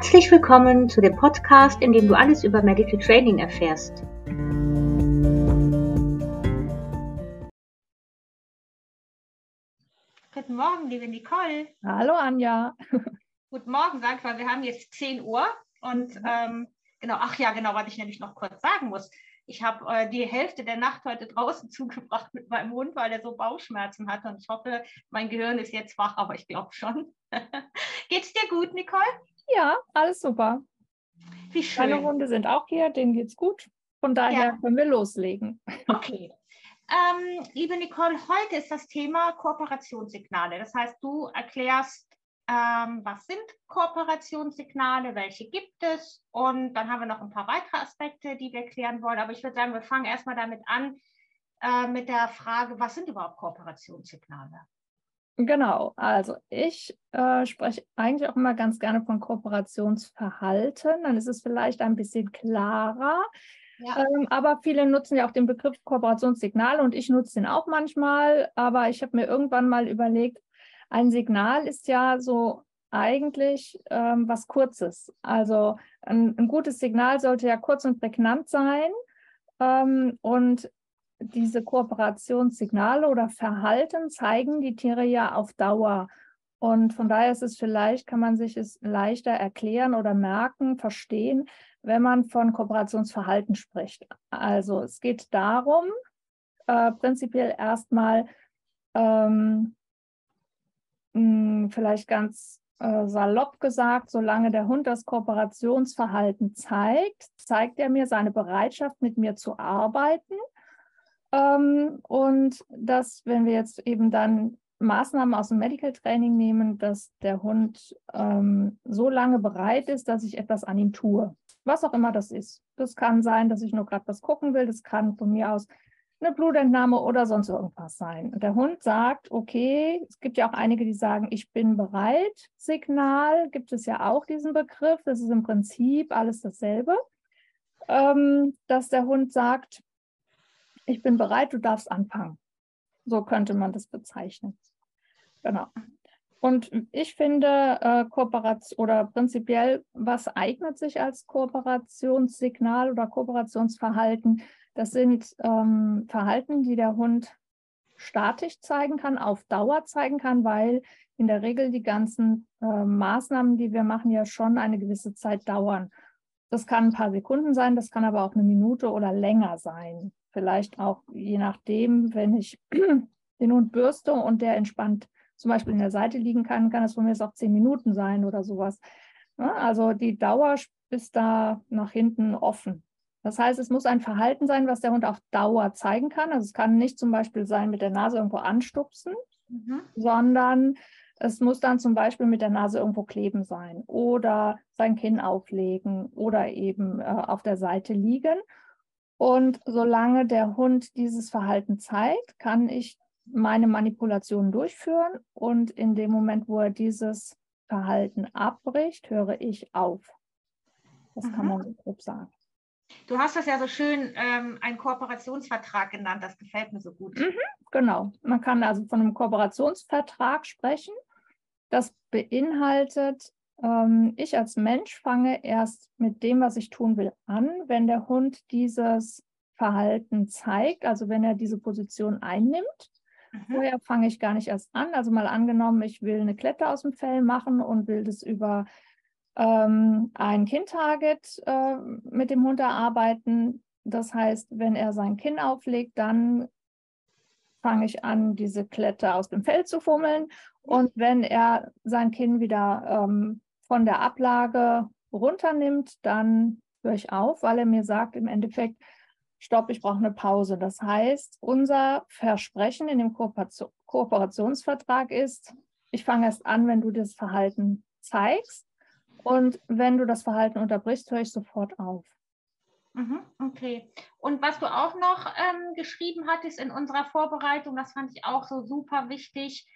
Herzlich willkommen zu dem Podcast, in dem du alles über Medical Training erfährst. Guten Morgen, liebe Nicole. Hallo Anja. Guten Morgen, sag mal, wir haben jetzt 10 Uhr und ähm, genau, ach ja, genau, was ich nämlich noch kurz sagen muss. Ich habe äh, die Hälfte der Nacht heute draußen zugebracht mit meinem Hund, weil er so Bauchschmerzen hatte. Und ich hoffe, mein Gehirn ist jetzt wach, aber ich glaube schon. Geht's dir gut, Nicole? Ja, alles super. Wie schön. Meine Hunde sind auch hier, denen geht's gut. Von daher ja. können wir loslegen. Okay. Ähm, liebe Nicole, heute ist das Thema Kooperationssignale. Das heißt, du erklärst, ähm, was sind Kooperationssignale, welche gibt es und dann haben wir noch ein paar weitere Aspekte, die wir klären wollen. Aber ich würde sagen, wir fangen erstmal damit an, äh, mit der Frage, was sind überhaupt Kooperationssignale? Genau, also ich äh, spreche eigentlich auch immer ganz gerne von Kooperationsverhalten. Dann ist es vielleicht ein bisschen klarer. Ja. Ähm, aber viele nutzen ja auch den Begriff Kooperationssignal und ich nutze den auch manchmal. Aber ich habe mir irgendwann mal überlegt, ein Signal ist ja so eigentlich ähm, was Kurzes. Also ein, ein, gutes Signal sollte ja kurz und prägnant sein. Ähm, und diese Kooperationssignale oder Verhalten zeigen die Tiere ja auf Dauer. Und von daher ist es vielleicht, kann man sich es leichter erklären oder merken, verstehen, wenn man von Kooperationsverhalten spricht. Also es geht darum, äh, prinzipiell erstmal ähm, mh, vielleicht ganz äh, salopp gesagt, solange der Hund das Kooperationsverhalten zeigt, zeigt er mir seine Bereitschaft, mit mir zu arbeiten und dass, wenn wir jetzt eben dann Maßnahmen aus dem Medical Training nehmen, dass der Hund ähm, so lange bereit ist, dass ich etwas an ihm tue. Was auch immer das ist. Das kann sein, dass ich nur gerade was gucken will. Das kann von mir aus eine Blutentnahme oder sonst irgendwas sein. Und der Hund sagt, okay, es gibt ja auch einige, die sagen, ich bin bereit. Signal gibt es ja auch diesen Begriff. Das ist im Prinzip alles dasselbe. Ähm, dass der Hund sagt, ich bin bereit, du darfst anfangen. So könnte man das bezeichnen. Genau. Und ich finde, äh, Kooperation oder prinzipiell, was eignet sich als Kooperationssignal oder Kooperationsverhalten? Das sind ähm, Verhalten, die der Hund statisch zeigen kann, auf Dauer zeigen kann, weil in der Regel die ganzen äh, Maßnahmen, die wir machen, ja schon eine gewisse Zeit dauern. Das kann ein paar Sekunden sein, das kann aber auch eine Minute oder länger sein. Vielleicht auch je nachdem, wenn ich den Hund bürste und der entspannt zum Beispiel in der Seite liegen kann, kann es von mir auch zehn Minuten sein oder sowas. Also die Dauer ist da nach hinten offen. Das heißt, es muss ein Verhalten sein, was der Hund auf Dauer zeigen kann. Also es kann nicht zum Beispiel sein, mit der Nase irgendwo anstupsen, mhm. sondern es muss dann zum Beispiel mit der Nase irgendwo kleben sein oder sein Kinn auflegen oder eben äh, auf der Seite liegen. Und solange der Hund dieses Verhalten zeigt, kann ich meine Manipulation durchführen. Und in dem Moment, wo er dieses Verhalten abbricht, höre ich auf. Das mhm. kann man so grob sagen. Du hast das ja so schön ähm, einen Kooperationsvertrag genannt. Das gefällt mir so gut. Mhm, genau. Man kann also von einem Kooperationsvertrag sprechen. Das beinhaltet, ähm, ich als Mensch fange erst mit dem, was ich tun will, an, wenn der Hund dieses Verhalten zeigt, also wenn er diese Position einnimmt. Mhm. Vorher fange ich gar nicht erst an. Also mal angenommen, ich will eine Klette aus dem Fell machen und will das über ähm, ein Kind-Target äh, mit dem Hund erarbeiten. Das heißt, wenn er sein Kinn auflegt, dann fange ich an, diese Klette aus dem Fell zu fummeln. Und wenn er sein Kinn wieder ähm, von der Ablage runternimmt, dann höre ich auf, weil er mir sagt, im Endeffekt, stopp, ich brauche eine Pause. Das heißt, unser Versprechen in dem Kooperation, Kooperationsvertrag ist, ich fange erst an, wenn du das Verhalten zeigst. Und wenn du das Verhalten unterbrichst, höre ich sofort auf. Mhm, okay. Und was du auch noch ähm, geschrieben hattest in unserer Vorbereitung, das fand ich auch so super wichtig,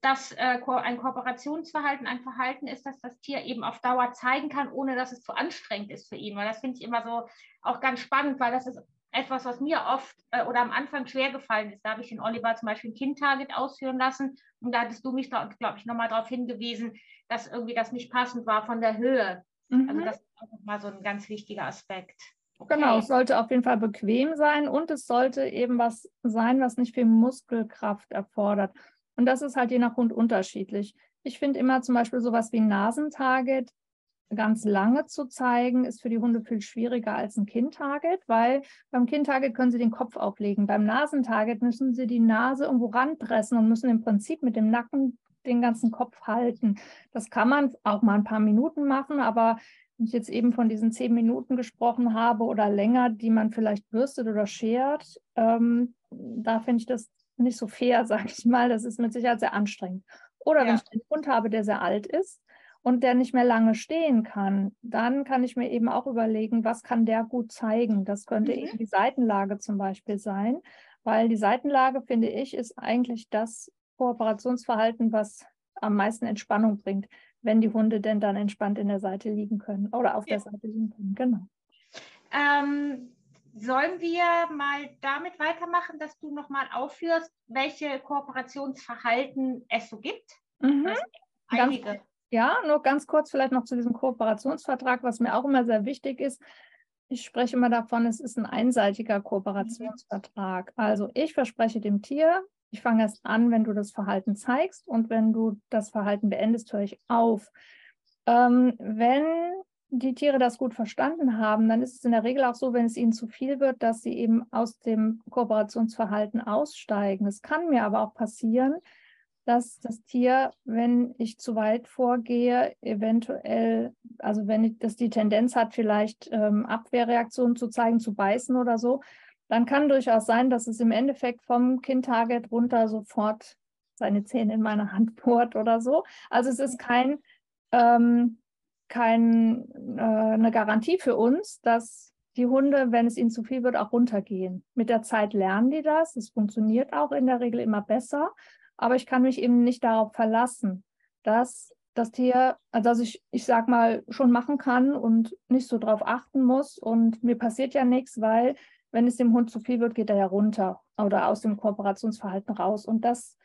dass äh, ein Kooperationsverhalten ein Verhalten ist, das das Tier eben auf Dauer zeigen kann, ohne dass es zu anstrengend ist für ihn. Weil das finde ich immer so auch ganz spannend, weil das ist etwas, was mir oft äh, oder am Anfang schwer gefallen ist. Da habe ich den Oliver zum Beispiel ein Kind-Target ausführen lassen und da hattest du mich, glaube ich, nochmal darauf hingewiesen, dass irgendwie das nicht passend war von der Höhe. Also mhm. Also das ist auch nochmal so ein ganz wichtiger Aspekt. Okay. Genau, es sollte auf jeden Fall bequem sein und es sollte eben was sein, was nicht viel Muskelkraft erfordert. Und das ist halt je nach Hund unterschiedlich. Ich finde immer zum Beispiel sowas wie ein Nasentarget ganz lange zu zeigen, ist für die Hunde viel schwieriger als ein Kind-Target, weil beim Kind-Target können sie den Kopf auflegen. Beim Nasentarget müssen sie die Nase irgendwo ranpressen und müssen im Prinzip mit dem Nacken den ganzen Kopf halten. Das kann man auch mal ein paar Minuten machen, aber ich jetzt eben von diesen zehn Minuten gesprochen habe oder länger, die man vielleicht bürstet oder schert, ähm, da finde ich das nicht so fair, sage ich mal. Das ist mit Sicherheit sehr anstrengend. Oder ja. wenn ich einen Hund habe, der sehr alt ist und der nicht mehr lange stehen kann, dann kann ich mir eben auch überlegen, was kann der gut zeigen. Das könnte mhm. eben die Seitenlage zum Beispiel sein, weil die Seitenlage, finde ich, ist eigentlich das Kooperationsverhalten, was am meisten Entspannung bringt, wenn die Hunde denn dann entspannt in der Seite liegen können oder auf ja. der Seite liegen können. Genau. Ähm, sollen wir mal damit weitermachen, dass du nochmal aufführst, welche Kooperationsverhalten es so gibt? Mhm. Einige. Ganz, ja, nur ganz kurz vielleicht noch zu diesem Kooperationsvertrag, was mir auch immer sehr wichtig ist. Ich spreche immer davon, es ist ein einseitiger Kooperationsvertrag. Also ich verspreche dem Tier, ich fange erst an, wenn du das Verhalten zeigst und wenn du das Verhalten beendest, höre ich auf. Ähm, wenn die Tiere das gut verstanden haben, dann ist es in der Regel auch so, wenn es ihnen zu viel wird, dass sie eben aus dem Kooperationsverhalten aussteigen. Es kann mir aber auch passieren, dass das Tier, wenn ich zu weit vorgehe, eventuell, also wenn ich, das die Tendenz hat, vielleicht ähm, Abwehrreaktionen zu zeigen, zu beißen oder so, dann kann durchaus sein, dass es im Endeffekt vom Kind-Target runter sofort seine Zähne in meine Hand bohrt oder so. Also es ist kein, ähm, kein, äh, eine Garantie für uns, dass die Hunde, wenn es ihnen zu viel wird, auch runtergehen. Mit der Zeit lernen die das. Es funktioniert auch in der Regel immer besser aber ich kann mich eben nicht darauf verlassen, dass das Tier, also dass ich, ich sag mal, schon machen kann und nicht so drauf achten muss. Und mir passiert ja nichts, weil wenn es dem Hund zu viel wird, geht er ja runter oder aus dem Kooperationsverhalten raus. Und das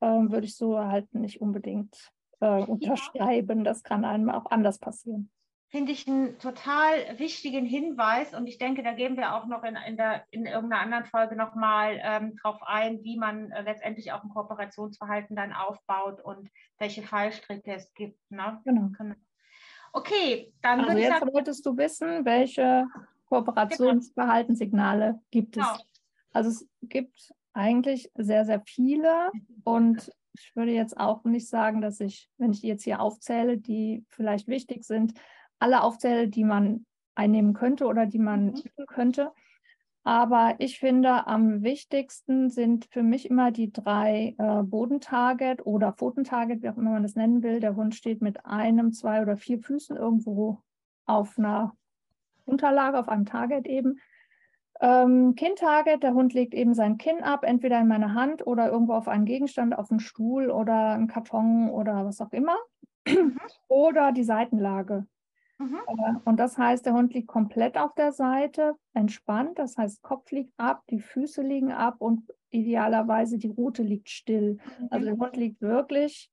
äh, würde ich so halt nicht unbedingt äh, unterschreiben. Ja. Das kann einem auch anders passieren finde ich einen total wichtigen Hinweis und ich denke, da gehen wir auch noch in, in, der, in irgendeiner anderen Folge nochmal ähm, drauf ein, wie man äh, letztendlich auch ein Kooperationsverhalten dann aufbaut und welche Fallstricke es gibt. Ne? Genau. Okay, dann also jetzt sagen, wolltest du wissen, welche Kooperationsverhaltenssignale gibt es. Genau. Also es gibt eigentlich sehr, sehr viele und ich würde jetzt auch nicht sagen, dass ich, wenn ich die jetzt hier aufzähle, die vielleicht wichtig sind, alle aufzähle, die man einnehmen könnte oder die man mhm. könnte. Aber ich finde, am wichtigsten sind für mich immer die drei äh, Bodentarget oder Pfotentarget, wie auch immer man das nennen will. Der Hund steht mit einem, zwei oder vier Füßen irgendwo auf einer Unterlage, auf einem Target eben. Ähm, Kinn-Target, der Hund legt eben sein Kinn ab, entweder in meine Hand oder irgendwo auf einen Gegenstand, auf einen Stuhl oder einen Karton oder was auch immer. Mhm. oder die Seitenlage. Mhm. Äh, und das heißt, der Hund liegt komplett auf der Seite, entspannt. Das heißt, Kopf liegt ab, die Füße liegen ab und idealerweise die Rute liegt still. Mhm. Also der Hund liegt wirklich,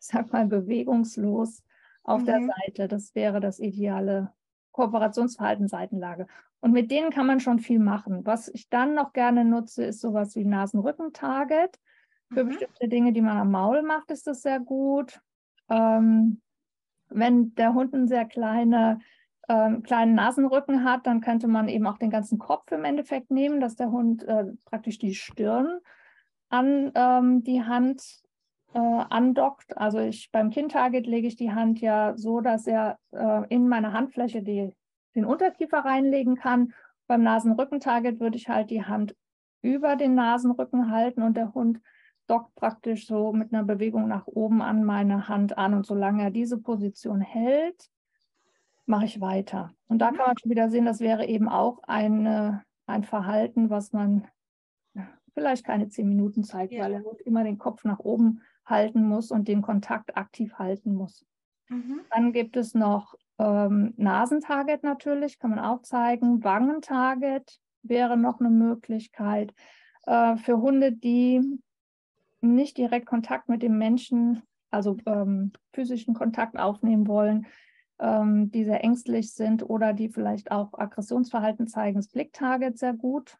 ich sag mal, bewegungslos auf mhm. der Seite. Das wäre das ideale Kooperationsverhalten Seitenlage. Und mit denen kann man schon viel machen. Was ich dann noch gerne nutze, ist sowas wie Nasen-Rücken-Target. Für mhm. bestimmte Dinge, die man am Maul macht, ist das sehr gut. Ähm, wenn der Hund einen sehr kleine, äh, kleinen Nasenrücken hat, dann könnte man eben auch den ganzen Kopf im Endeffekt nehmen, dass der Hund äh, praktisch die Stirn an ähm, die Hand äh, andockt. Also ich beim Kind-Target lege ich die Hand ja so, dass er äh, in meine Handfläche die, den Unterkiefer reinlegen kann. Beim Nasenrücken-Target würde ich halt die Hand über den Nasenrücken halten und der Hund dockt praktisch so mit einer Bewegung nach oben an meine Hand an. Und solange er diese Position hält, mache ich weiter. Und da kann man schon wieder sehen, das wäre eben auch eine, ein Verhalten, was man vielleicht keine zehn Minuten zeigt, ja. weil er immer den Kopf nach oben halten muss und den Kontakt aktiv halten muss. Mhm. Dann gibt es noch ähm, Nasentarget natürlich, kann man auch zeigen. Wangentarget wäre noch eine Möglichkeit. Äh, für Hunde, die nicht direkt Kontakt mit dem Menschen, also ähm, physischen Kontakt aufnehmen wollen, ähm, die sehr ängstlich sind oder die vielleicht auch Aggressionsverhalten zeigen, das Blicktarget sehr gut.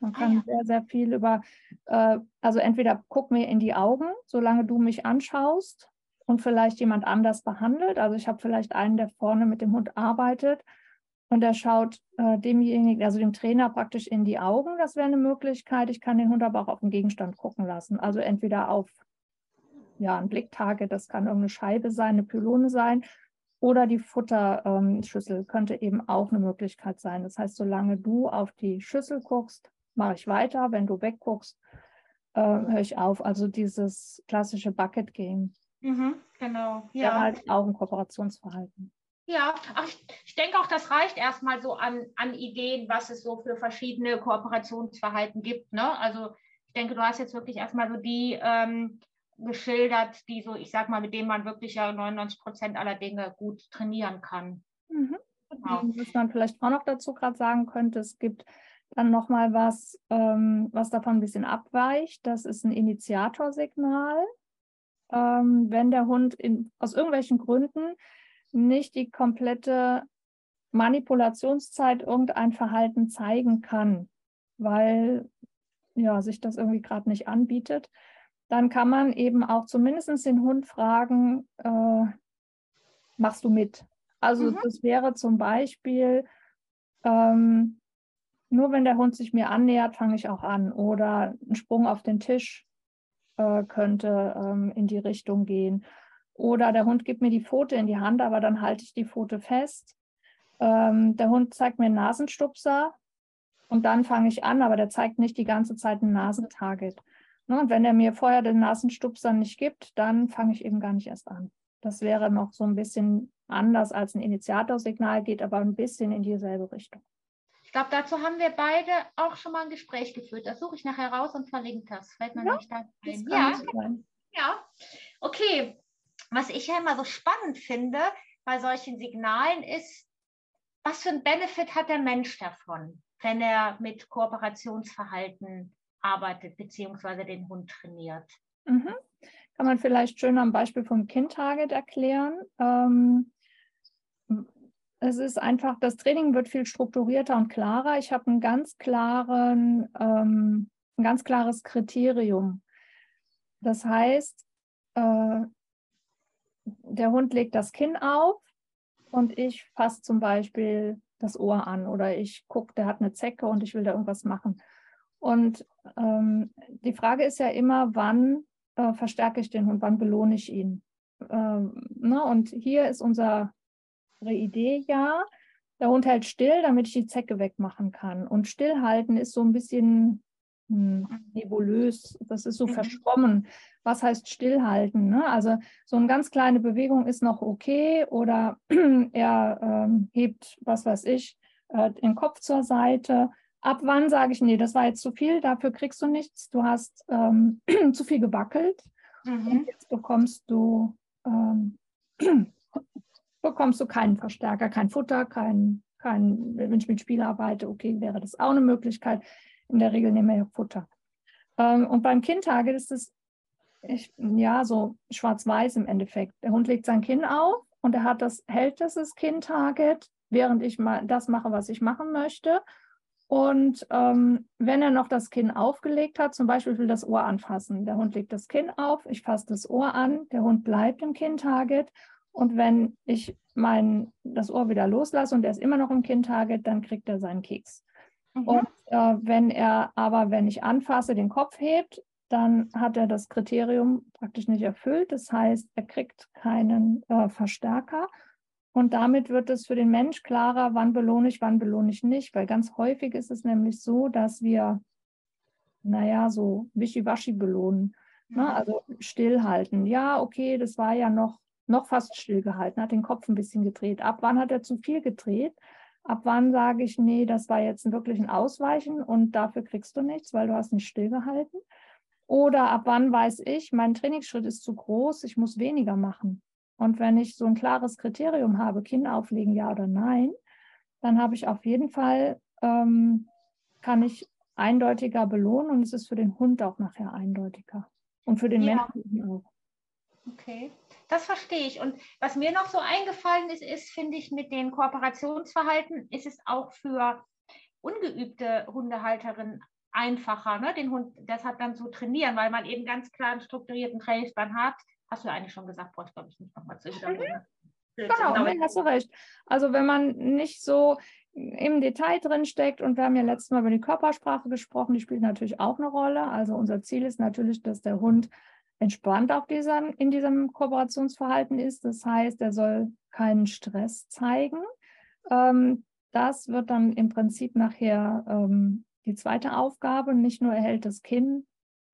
Man ah, kann ah, ja. sehr, sehr viel über, äh, also entweder guck mir in die Augen, solange du mich anschaust und vielleicht jemand anders behandelt. Also ich habe vielleicht einen, der vorne mit dem Hund arbeitet und der schaut äh, demjenigen, also dem Trainer praktisch in die Augen. Das wäre eine Möglichkeit. Ich kann den Hund aber auch auf den Gegenstand gucken lassen. Also entweder auf ja, ein Blicktarget, das kann irgendeine Scheibe sein, eine Pylone sein oder die Futterschüssel ähm, könnte eben auch eine Möglichkeit sein. Das heißt, solange du auf die Schüssel guckst, mache ich weiter. Wenn du wegguckst, äh, höre ich auf. Also dieses klassische Bucket Game. Mhm, genau. Ja. ja. halt auch ein Kooperationsverhalten. Ja, ach, ich, ich denke auch, das reicht erstmal so an, an Ideen, was es so für verschiedene Kooperationsverhalten gibt. Ne? Also ich denke, du hast jetzt wirklich erstmal so die ähm, geschildert, die so, ich sag mal, mit denen man wirklich ja 99 Prozent aller Dinge gut trainieren kann. Mhm. Genau. Was man vielleicht auch noch dazu gerade sagen könnte, es gibt dann nochmal was, ähm, was davon ein bisschen abweicht. Das ist ein Initiatorsignal. Ähm, wenn der Hund in, aus irgendwelchen Gründen nicht die komplette Manipulationszeit irgendein Verhalten zeigen kann, weil ja, sich das irgendwie gerade nicht anbietet, dann kann man eben auch zumindest den Hund fragen, äh, machst du mit? Also mhm. das wäre zum Beispiel, ähm, nur wenn der Hund sich mir annähert, fange ich auch an. Oder ein Sprung auf den Tisch äh, könnte ähm, in die Richtung gehen. Oder der Hund gibt mir die Pfote in die Hand, aber dann halte ich die Pfote fest. Ähm, der Hund zeigt mir einen Nasenstupser und dann fange ich an, aber der zeigt nicht die ganze Zeit ein Nasentarget. Ne, und wenn er mir vorher den Nasenstupser nicht gibt, dann fange ich eben gar nicht erst an. Das wäre noch so ein bisschen anders als ein Initiatorsignal, geht aber ein bisschen in dieselbe Richtung. Ich glaube, dazu haben wir beide auch schon mal ein Gespräch geführt. Das suche ich nachher raus und verlinke das. Fällt mir ja, nicht ein. Ja. ja, okay. Was ich ja immer so spannend finde bei solchen Signalen ist, was für ein Benefit hat der Mensch davon, wenn er mit Kooperationsverhalten arbeitet beziehungsweise den Hund trainiert. Mhm. Kann man vielleicht schön am Beispiel vom Kind-Target erklären. Ähm, es ist einfach, das Training wird viel strukturierter und klarer. Ich habe einen ganz klaren, ähm, ein ganz klares Kriterium. Das heißt, äh, der Hund legt das Kinn auf und ich fasse zum Beispiel das Ohr an oder ich gucke, der hat eine Zecke und ich will da irgendwas machen. Und ähm, die Frage ist ja immer, wann äh, verstärke ich den Hund, wann belohne ich ihn? Ähm, ne? Und hier ist unsere Idee ja, der Hund hält still, damit ich die Zecke wegmachen kann. Und stillhalten ist so ein bisschen hm, nebulös, das ist so mhm. verschwommen. Was heißt stillhalten? Ne? Also so eine ganz kleine Bewegung ist noch okay oder er ähm, hebt, was weiß ich, äh, den Kopf zur Seite Ab wann sage ich, nee, das war jetzt zu viel, dafür kriegst du nichts, du hast ähm, zu viel gewackelt mhm. und jetzt bekommst du, ähm, bekommst du keinen Verstärker, kein Futter, kein, kein, wenn ich mit Spiel arbeite, okay, wäre das auch eine Möglichkeit. In der Regel nehmen wir ja Futter. Ähm, und beim Kindtarget ist es ja so schwarz-weiß im Endeffekt. Der Hund legt sein Kinn auf und er hat das, hält das Kindtarget, während ich mal das mache, was ich machen möchte. Und ähm, wenn er noch das Kinn aufgelegt hat, zum Beispiel will das Ohr anfassen. Der Hund legt das Kinn auf, ich fasse das Ohr an, der Hund bleibt im Kinn-Target. Und wenn ich mein, das Ohr wieder loslasse und er ist immer noch im Kinn-Target, dann kriegt er seinen Keks. Mhm. Und äh, wenn er aber, wenn ich anfasse, den Kopf hebt, dann hat er das Kriterium praktisch nicht erfüllt. Das heißt, er kriegt keinen äh, Verstärker. Und damit wird es für den Mensch klarer, wann belohne ich, wann belohne ich nicht, weil ganz häufig ist es nämlich so, dass wir, naja, so wischiwaschi belohnen. Ne? Mhm. Also stillhalten. Ja, okay, das war ja noch, noch fast stillgehalten, hat den Kopf ein bisschen gedreht. Ab wann hat er zu viel gedreht? Ab wann sage ich, nee, das war jetzt wirklich ein Ausweichen und dafür kriegst du nichts, weil du hast nicht stillgehalten? Oder ab wann weiß ich, mein Trainingsschritt ist zu groß, ich muss weniger machen. Und wenn ich so ein klares Kriterium habe, Kind auflegen, ja oder nein, dann habe ich auf jeden Fall, ähm, kann ich eindeutiger belohnen und es ist für den Hund auch nachher eindeutiger. Und für den ja. Menschen auch. Okay, das verstehe ich. Und was mir noch so eingefallen ist, ist, finde ich, mit den Kooperationsverhalten ist es auch für ungeübte Hundehalterinnen einfacher, ne? den Hund deshalb dann zu trainieren, weil man eben ganz klar einen strukturierten Trainingsplan hat. Hast du eigentlich schon gesagt, brauchst glaube ich nicht nochmal zu wiederholen. Mhm. Genau, nee, hast du recht. Also wenn man nicht so im Detail drin steckt und wir haben ja letztes Mal über die Körpersprache gesprochen, die spielt natürlich auch eine Rolle. Also unser Ziel ist natürlich, dass der Hund entspannt auf dieser, in diesem Kooperationsverhalten ist. Das heißt, er soll keinen Stress zeigen. Ähm, das wird dann im Prinzip nachher ähm, die zweite Aufgabe. Nicht nur erhält das Kind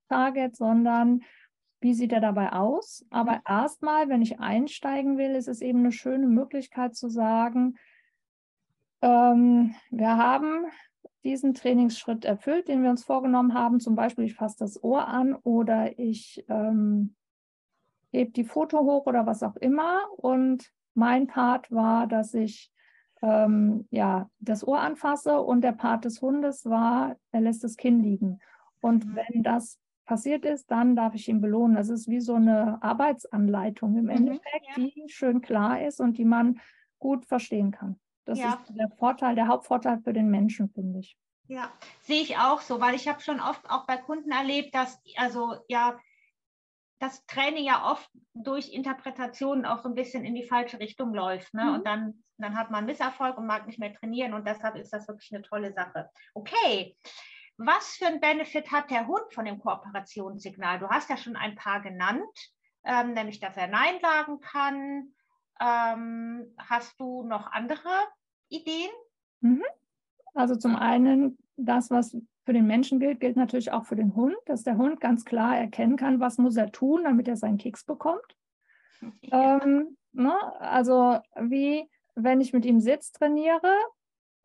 Target, sondern wie sieht er dabei aus? Aber erstmal, wenn ich einsteigen will, ist es eben eine schöne Möglichkeit zu sagen, ähm, wir haben diesen Trainingsschritt erfüllt, den wir uns vorgenommen haben. Zum Beispiel, ich fasse das Ohr an oder ich ähm, hebe die Foto hoch oder was auch immer. Und mein Part war, dass ich ähm, ja, das Ohr anfasse und der Part des Hundes war, er lässt das Kinn liegen. Und mhm. wenn das passiert ist, dann darf ich ihn belohnen. Das ist wie so eine Arbeitsanleitung im mhm, Endeffekt, ja. die schön klar ist und die man gut verstehen kann. Das ja. ist der Vorteil, der Hauptvorteil für den Menschen, finde ich. Ja, sehe ich auch so, weil ich habe schon oft auch bei Kunden erlebt, dass also ja das Training ja oft durch Interpretationen auch so ein bisschen in die falsche Richtung läuft. Ne? Mhm. Und dann, dann hat man Misserfolg und mag nicht mehr trainieren und deshalb ist das wirklich eine tolle Sache. Okay, was für ein Benefit hat der Hund von dem Kooperationssignal? Du hast ja schon ein paar genannt, ähm, nämlich dass er Nein sagen kann, ähm, hast du noch andere Ideen? Mhm. Also zum einen, das, was für den Menschen gilt, gilt natürlich auch für den Hund, dass der Hund ganz klar erkennen kann, was muss er tun, damit er seinen Keks bekommt. Ja. Ähm, ne? Also wie, wenn ich mit ihm Sitz trainiere,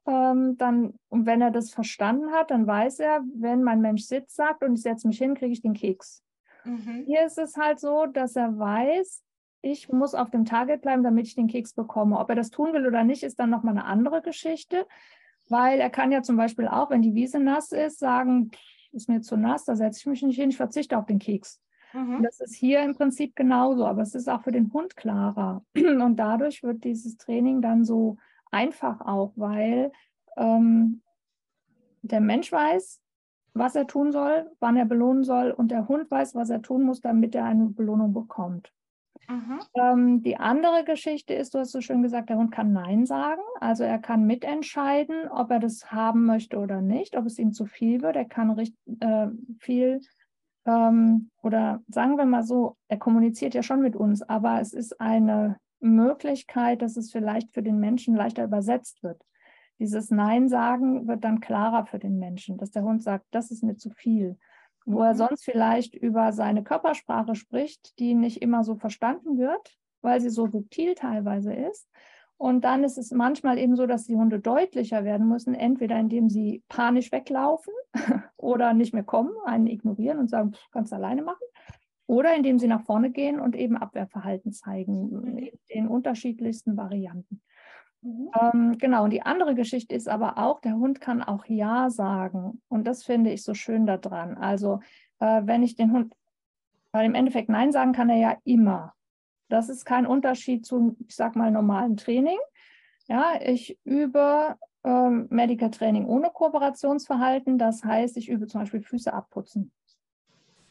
ähm, dann, und wenn er das verstanden hat, dann weiß er, wenn mein Mensch Sitz sagt und ich setze mich hin, kriege ich den Keks. Mhm. Hier ist es halt so, dass er weiß, ich muss auf dem Target bleiben, damit ich den Keks bekomme. Ob er das tun will oder nicht, ist dann nochmal eine andere Geschichte, weil er kann ja zum Beispiel auch, wenn die Wiese nass ist, sagen, ist mir zu nass, da setze ich mich nicht hin, ich verzichte auf den Keks. Mhm. Das ist hier im Prinzip genauso, aber es ist auch für den Hund klarer. Und dadurch wird dieses Training dann so einfach auch, weil ähm, der Mensch weiß, was er tun soll, wann er belohnen soll und der Hund weiß, was er tun muss, damit er eine Belohnung bekommt. Mhm. Ähm, die andere Geschichte ist, du hast so schön gesagt, der Hund kann Nein sagen. Also er kann mitentscheiden, ob er das haben möchte oder nicht, ob es ihm zu viel wird. Er kann recht, äh, viel ähm, oder sagen wir mal so, er kommuniziert ja schon mit uns, aber es ist eine Möglichkeit, dass es vielleicht für den Menschen leichter übersetzt wird. Dieses Nein sagen wird dann klarer für den Menschen, dass der Hund sagt, das ist mir zu viel wo er sonst vielleicht über seine Körpersprache spricht, die nicht immer so verstanden wird, weil sie so subtil teilweise ist. Und dann ist es manchmal eben so, dass die Hunde deutlicher werden müssen, entweder indem sie panisch weglaufen oder nicht mehr kommen, einen ignorieren und sagen, kannst du alleine machen, oder indem sie nach vorne gehen und eben Abwehrverhalten zeigen, mhm. in unterschiedlichsten Varianten. Mhm. Ähm, genau, und die andere Geschichte ist aber auch, der Hund kann auch Ja sagen. Und das finde ich so schön daran. Also, äh, wenn ich den Hund, weil im Endeffekt Nein sagen kann er ja immer. Das ist kein Unterschied zu, ich sag mal, normalen Training. Ja, ich übe ähm, Medical Training ohne Kooperationsverhalten. Das heißt, ich übe zum Beispiel Füße abputzen.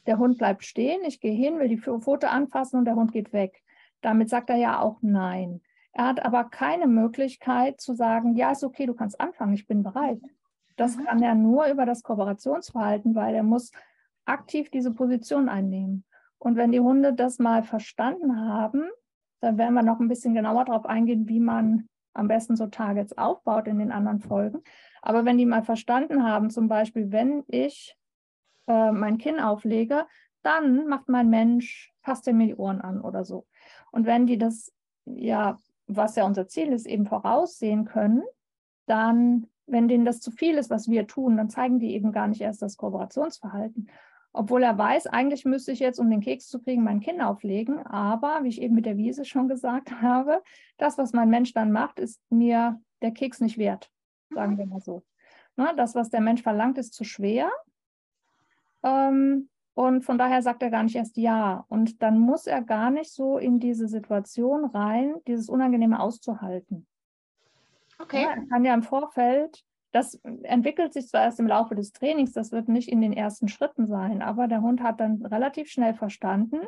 Der Hund bleibt stehen, ich gehe hin, will die Pfote anfassen und der Hund geht weg. Damit sagt er ja auch Nein. Er hat aber keine Möglichkeit zu sagen, ja, ist okay, du kannst anfangen, ich bin bereit. Das mhm. kann er nur über das Kooperationsverhalten, weil er muss aktiv diese Position einnehmen. Und wenn die Hunde das mal verstanden haben, dann werden wir noch ein bisschen genauer darauf eingehen, wie man am besten so Targets aufbaut in den anderen Folgen. Aber wenn die mal verstanden haben, zum Beispiel, wenn ich äh, mein Kinn auflege, dann macht mein Mensch, fasst er mir die Ohren an oder so. Und wenn die das ja was ja unser Ziel ist, eben voraussehen können, dann, wenn denen das zu viel ist, was wir tun, dann zeigen die eben gar nicht erst das Kooperationsverhalten. Obwohl er weiß, eigentlich müsste ich jetzt, um den Keks zu kriegen, mein Kind auflegen. Aber, wie ich eben mit der Wiese schon gesagt habe, das, was mein Mensch dann macht, ist mir der Keks nicht wert, sagen mhm. wir mal so. Na, das, was der Mensch verlangt, ist zu schwer. Ähm, Und von daher sagt er gar nicht erst ja. Und dann muss er gar nicht so in diese Situation rein, dieses Unangenehme auszuhalten. Okay. Ja, er kann ja im Vorfeld, das entwickelt sich zwar erst im Laufe des Trainings, das wird nicht in den ersten Schritten sein, aber der Hund hat dann relativ schnell verstanden,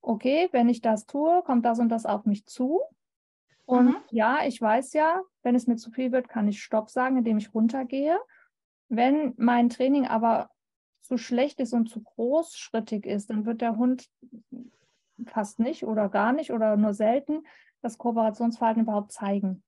okay, wenn ich das tue, kommt das und das auf mich zu. Und mhm. ja, ich weiß ja, wenn es mir zu viel wird, kann ich Stopp sagen, indem ich runtergehe. Wenn mein Training aber zu schlecht ist und zu großschrittig ist, dann wird der Hund fast nicht oder gar nicht oder nur selten das Kooperationsverhalten überhaupt zeigen.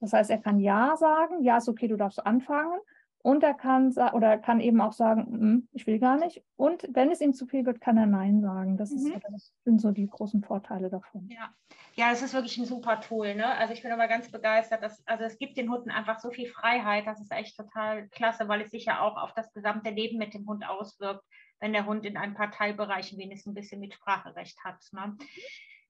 Das heißt, er kann Ja sagen, ja ist okay, du darfst anfangen. Und er kann oder kann eben auch sagen, ich will gar nicht. Und wenn es ihm zu viel wird, kann er Nein sagen. Das, ist, mhm. das sind so die großen Vorteile davon. Ja. ja, das ist wirklich ein super Tool. Ne? Also ich bin aber ganz begeistert. Dass, also es gibt den Hunden einfach so viel Freiheit. Das ist echt total klasse, weil es sich ja auch auf das gesamte Leben mit dem Hund auswirkt, wenn der Hund in ein paar Teilbereichen wenigstens ein bisschen Mitspracherecht hat. Ne?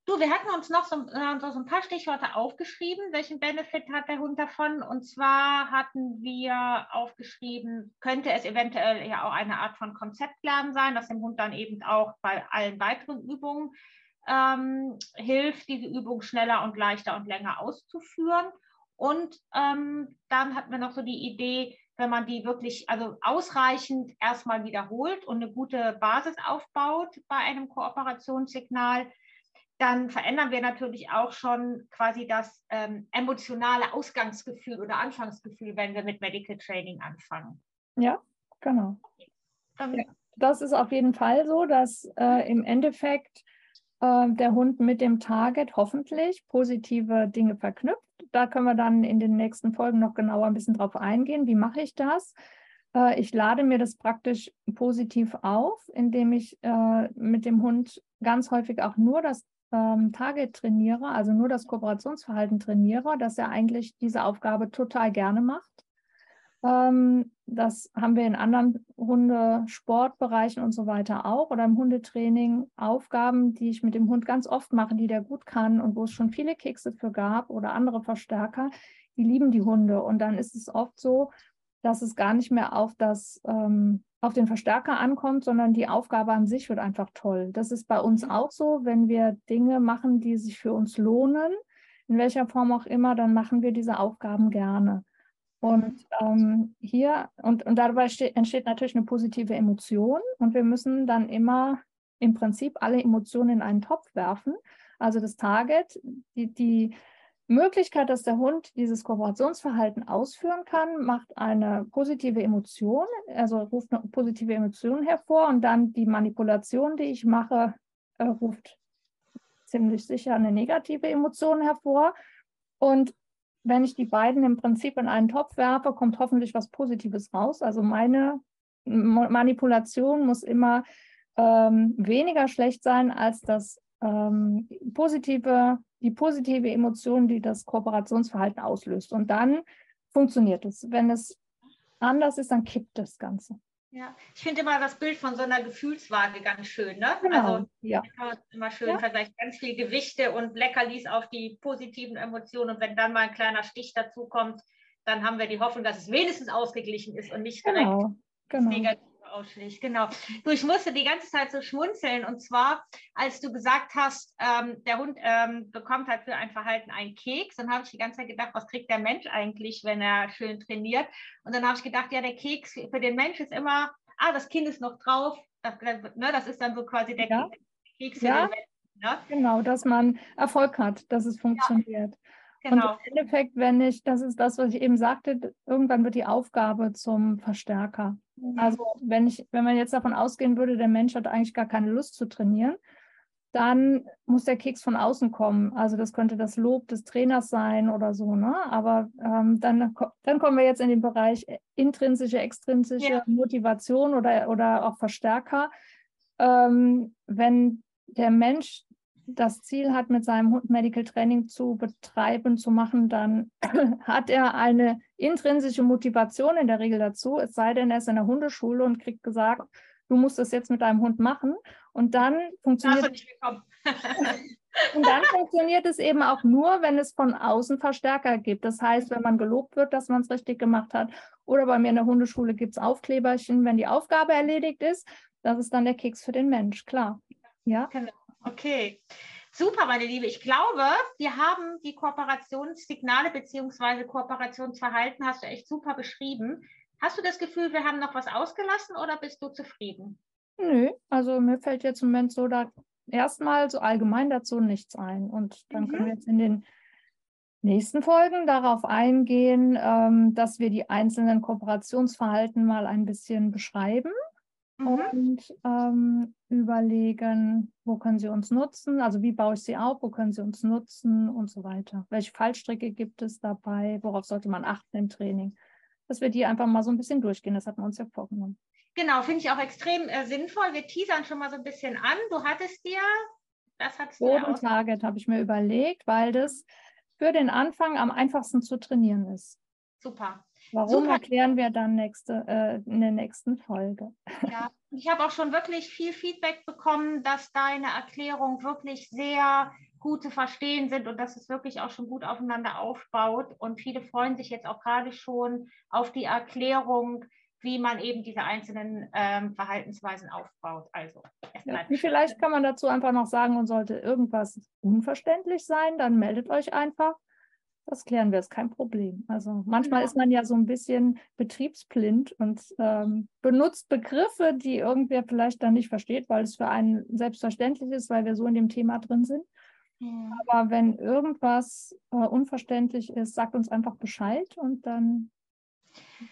Du, wir hatten uns noch so, äh, so, ein paar Stichworte aufgeschrieben. Welchen Benefit hat der Hund davon? Und zwar hatten wir aufgeschrieben, könnte es eventuell ja auch eine Art von Konzeptlernen sein, das dem Hund dann eben auch bei allen weiteren Übungen ähm, hilft, diese Übung schneller und leichter und länger auszuführen. Und ähm, dann hatten wir noch so die Idee, wenn man die wirklich, also ausreichend erstmal wiederholt und eine gute Basis aufbaut bei einem Kooperationssignal, dann verändern wir natürlich auch schon quasi das ähm, emotionale Ausgangsgefühl oder Anfangsgefühl, wenn wir mit Medical Training anfangen. Ja, genau. Okay. Das ist auf jeden Fall so, dass äh, im Endeffekt äh, der Hund mit dem Target hoffentlich positive Dinge verknüpft. Da können wir dann in den nächsten Folgen noch genauer ein bisschen drauf eingehen. Wie mache ich das? Äh, ich lade mir das praktisch positiv auf, indem ich äh, mit dem Hund ganz häufig auch nur das ähm, Target trainiere, also nur das Kooperationsverhalten trainiere, dass er eigentlich diese Aufgabe total gerne macht. Ähm, das haben wir in anderen Hundesportbereichen und so weiter auch oder im Hundetraining Aufgaben, die ich mit dem Hund ganz oft mache, die der gut kann und wo es schon viele Kekse für gab oder andere Verstärker, die lieben die Hunde. Und dann ist es oft so, dass es gar nicht mehr auf das ähm, auf den Verstärker ankommt, sondern die Aufgabe an sich wird einfach toll. Das ist bei uns mhm. auch so, wenn wir Dinge machen, die sich für uns lohnen, in welcher Form auch immer, dann machen wir diese Aufgaben gerne. Und ähm, hier, und, und dabei entsteht natürlich eine positive Emotion und wir müssen dann immer im Prinzip alle Emotionen in einen Topf werfen. Also das Target, die, die Möglichkeit, dass der Hund dieses Kooperationsverhalten ausführen kann, macht eine positive Emotion, also ruft eine positive Emotion hervor und dann die Manipulation, die ich mache, äh, ruft ziemlich sicher eine negative Emotion hervor. Und wenn ich die beiden im Prinzip in einen Topf werfe, kommt hoffentlich was Positives raus. Also meine Manipulation muss immer ähm, weniger schlecht sein als das ähm, positive die positive Emotion, die das Kooperationsverhalten auslöst. Und dann funktioniert es. Wenn es anders ist, dann kippt das Ganze. Ja, ich finde immer das Bild von so einer Gefühlswaage ganz schön. Ne? Genau, also ja. immer schön ja. vergleicht ganz viel Gewichte und Leckerlis auf die positiven Emotionen. Und wenn dann mal ein kleiner Stich dazu kommt, dann haben wir die Hoffnung, dass es wenigstens ausgeglichen ist und nicht direkt genau, genau. negativ ausschlägt. Genau. Du, ich musste die ganze Zeit so schmunzeln. Und zwar, als du gesagt hast, ähm, der Hund ähm, bekommt halt für ein Verhalten einen Keks, dann habe ich die ganze Zeit gedacht, was kriegt der Mensch eigentlich, wenn er schön trainiert? Und dann habe ich gedacht, ja, der Keks für den Mensch ist immer, ah, das Kind ist noch drauf. Das, ne, das ist dann so quasi der ja. Keks für ja. den Menschen. Ne? Genau, dass man Erfolg hat, dass es funktioniert. Ja. Genau. Und im Endeffekt, wenn ich, das ist das, was ich eben sagte, irgendwann wird die Aufgabe zum Verstärker. Mhm. Also wenn ich, wenn man jetzt davon ausgehen würde, der Mensch hat eigentlich gar keine Lust zu trainieren, dann muss der Keks von außen kommen. Also das könnte das Lob des Trainers sein oder so, ne? Aber ähm, dann, dann kommen wir jetzt in den Bereich intrinsische, extrinsische ja. Motivation oder, oder auch Verstärker. Ähm, wenn der Mensch das Ziel hat, mit seinem Hund Medical Training zu betreiben, zu machen, dann hat er eine intrinsische Motivation in der Regel dazu, es sei denn, er ist in der Hundeschule und kriegt gesagt, du musst das jetzt mit deinem Hund machen. Und dann funktioniert. nicht Und dann funktioniert es eben auch nur, wenn es von außen Verstärker gibt. Das heißt, wenn man gelobt wird, dass man es richtig gemacht hat. Oder bei mir in der Hundeschule gibt es Aufkleberchen, wenn die Aufgabe erledigt ist. Das ist dann der Keks für den Mensch, klar. Ja. Genau. Okay. Super, meine Liebe. Ich glaube, wir haben die Kooperationssignale bzw. Kooperationsverhalten, hast du echt super beschrieben. Hast du das Gefühl, wir haben noch was ausgelassen oder bist du zufrieden? Nö, also mir fällt jetzt im Moment so da erstmal so allgemein dazu nichts ein. Und dann mhm. können wir jetzt in den nächsten Folgen darauf eingehen, ähm, dass wir die einzelnen Kooperationsverhalten mal ein bisschen beschreiben. Und ähm, überlegen, wo können sie uns nutzen, also wie baue ich sie auf, wo können sie uns nutzen und so weiter. Welche Fallstricke gibt es dabei, worauf sollte man achten im Training? dass wir die einfach mal so ein bisschen durchgehen. Das hatten wir uns ja vorgenommen. Genau, finde ich auch extrem äh, sinnvoll. Wir teasern schon mal so ein bisschen an. Du hattest dir, das hattest du ja Target habe ich mir überlegt, weil das für den Anfang am einfachsten zu trainieren ist. Super. Warum Super. erklären wir dann nächste, äh, in der nächsten Folge? Ja, ich habe auch schon wirklich viel Feedback bekommen, dass deine Erklärung wirklich sehr gut zu verstehen sind und dass es wirklich auch schon gut aufeinander aufbaut. Und viele freuen sich jetzt auch gerade schon auf die Erklärung, wie man eben diese einzelnen ähm, Verhaltensweisen aufbaut. Also, ja, vielleicht kann man dazu einfach noch sagen, und sollte irgendwas unverständlich sein, dann meldet euch einfach. Das klären wir, ist kein Problem. Also manchmal ja. ist man ja so ein bisschen betriebsblind und ähm, benutzt Begriffe, die irgendwer vielleicht dann nicht versteht, weil es für einen selbstverständlich ist, weil wir so in dem Thema drin sind. Aber wenn irgendwas äh, unverständlich ist, sagt uns einfach Bescheid und dann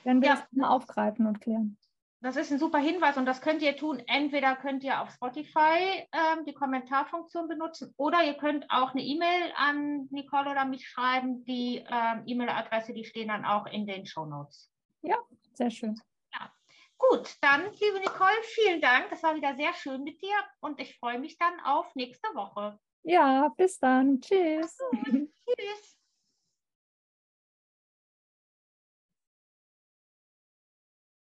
werden wir ja. das mal aufgreifen und klären. Das ist ein super Hinweis und das könnt ihr tun. Entweder könnt ihr auf Spotify ähm, die Kommentarfunktion benutzen oder ihr könnt auch eine E-Mail an Nicole oder mich schreiben. Die ähm, E-Mail-Adresse, die stehen dann auch in den Show Notes. Ja, sehr schön. Ja. Gut, dann, liebe Nicole, vielen Dank. Das war wieder sehr schön mit dir und ich freue mich dann auf nächste Woche. Ja, bis dann. Tschüss. Tschüss.